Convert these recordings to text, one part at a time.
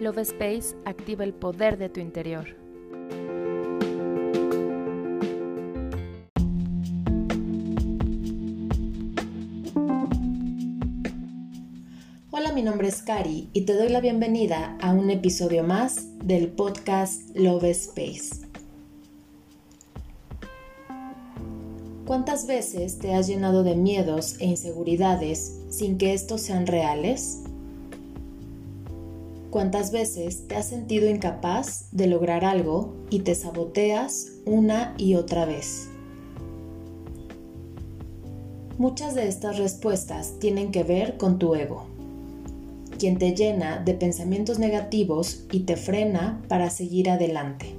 Love Space activa el poder de tu interior. Hola, mi nombre es Kari y te doy la bienvenida a un episodio más del podcast Love Space. ¿Cuántas veces te has llenado de miedos e inseguridades sin que estos sean reales? ¿Cuántas veces te has sentido incapaz de lograr algo y te saboteas una y otra vez? Muchas de estas respuestas tienen que ver con tu ego, quien te llena de pensamientos negativos y te frena para seguir adelante.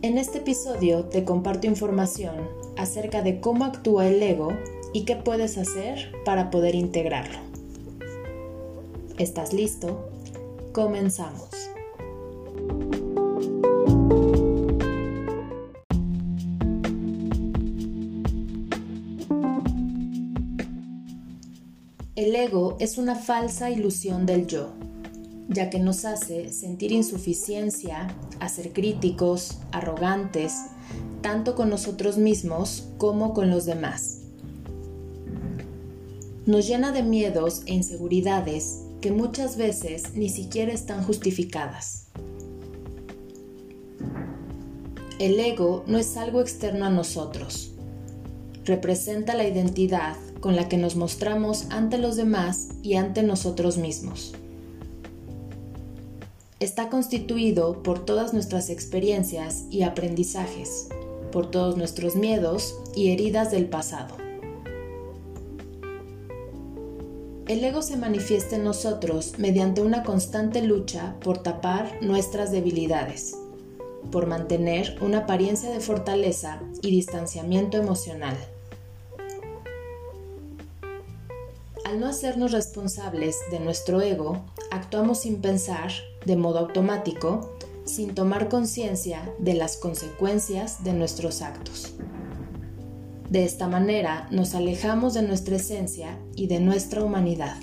En este episodio te comparto información acerca de cómo actúa el ego y qué puedes hacer para poder integrarlo. ¿Estás listo? Comenzamos. El ego es una falsa ilusión del yo ya que nos hace sentir insuficiencia, a ser críticos, arrogantes, tanto con nosotros mismos como con los demás. Nos llena de miedos e inseguridades que muchas veces ni siquiera están justificadas. El ego no es algo externo a nosotros. Representa la identidad con la que nos mostramos ante los demás y ante nosotros mismos está constituido por todas nuestras experiencias y aprendizajes, por todos nuestros miedos y heridas del pasado. El ego se manifiesta en nosotros mediante una constante lucha por tapar nuestras debilidades, por mantener una apariencia de fortaleza y distanciamiento emocional. Al no hacernos responsables de nuestro ego, actuamos sin pensar, de modo automático, sin tomar conciencia de las consecuencias de nuestros actos. De esta manera nos alejamos de nuestra esencia y de nuestra humanidad.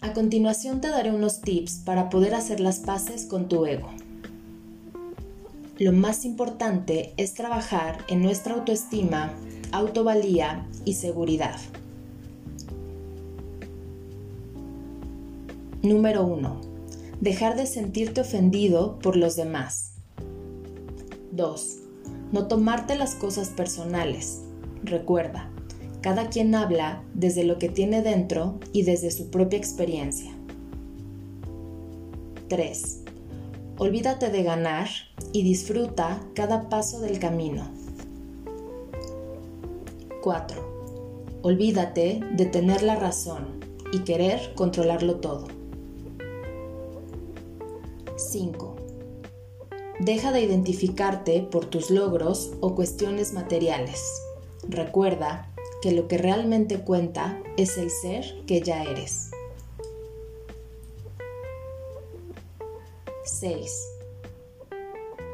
A continuación te daré unos tips para poder hacer las paces con tu ego. Lo más importante es trabajar en nuestra autoestima, autovalía y seguridad. Número 1. Dejar de sentirte ofendido por los demás. 2. No tomarte las cosas personales. Recuerda, cada quien habla desde lo que tiene dentro y desde su propia experiencia. 3. Olvídate de ganar y disfruta cada paso del camino. 4. Olvídate de tener la razón y querer controlarlo todo. 5. Deja de identificarte por tus logros o cuestiones materiales. Recuerda que lo que realmente cuenta es el ser que ya eres. 6.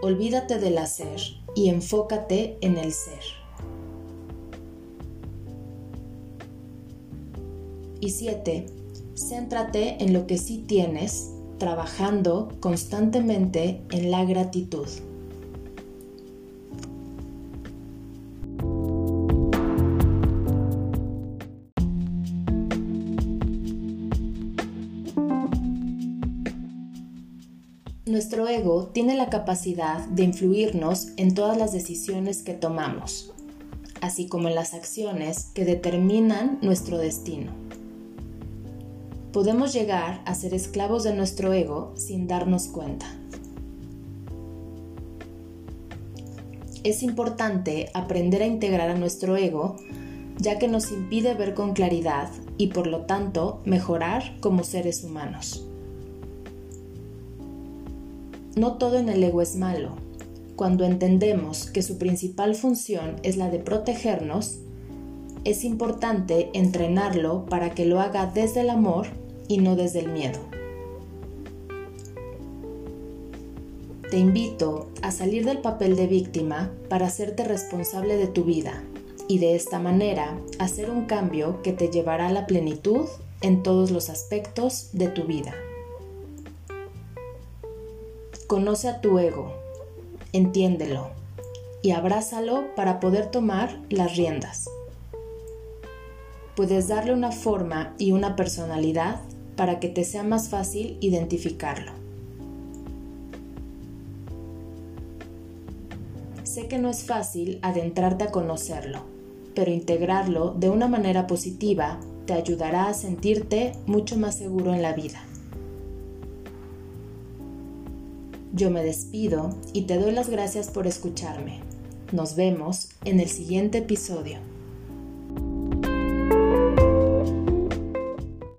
Olvídate del hacer y enfócate en el ser. Y 7. Céntrate en lo que sí tienes, trabajando constantemente en la gratitud. Nuestro ego tiene la capacidad de influirnos en todas las decisiones que tomamos, así como en las acciones que determinan nuestro destino. Podemos llegar a ser esclavos de nuestro ego sin darnos cuenta. Es importante aprender a integrar a nuestro ego ya que nos impide ver con claridad y por lo tanto mejorar como seres humanos. No todo en el ego es malo. Cuando entendemos que su principal función es la de protegernos, es importante entrenarlo para que lo haga desde el amor y no desde el miedo. te invito a salir del papel de víctima para hacerte responsable de tu vida y de esta manera hacer un cambio que te llevará a la plenitud en todos los aspectos de tu vida. Conoce a tu ego, entiéndelo y abrázalo para poder tomar las riendas. Puedes darle una forma y una personalidad para que te sea más fácil identificarlo. Sé que no es fácil adentrarte a conocerlo, pero integrarlo de una manera positiva te ayudará a sentirte mucho más seguro en la vida. Yo me despido y te doy las gracias por escucharme. Nos vemos en el siguiente episodio.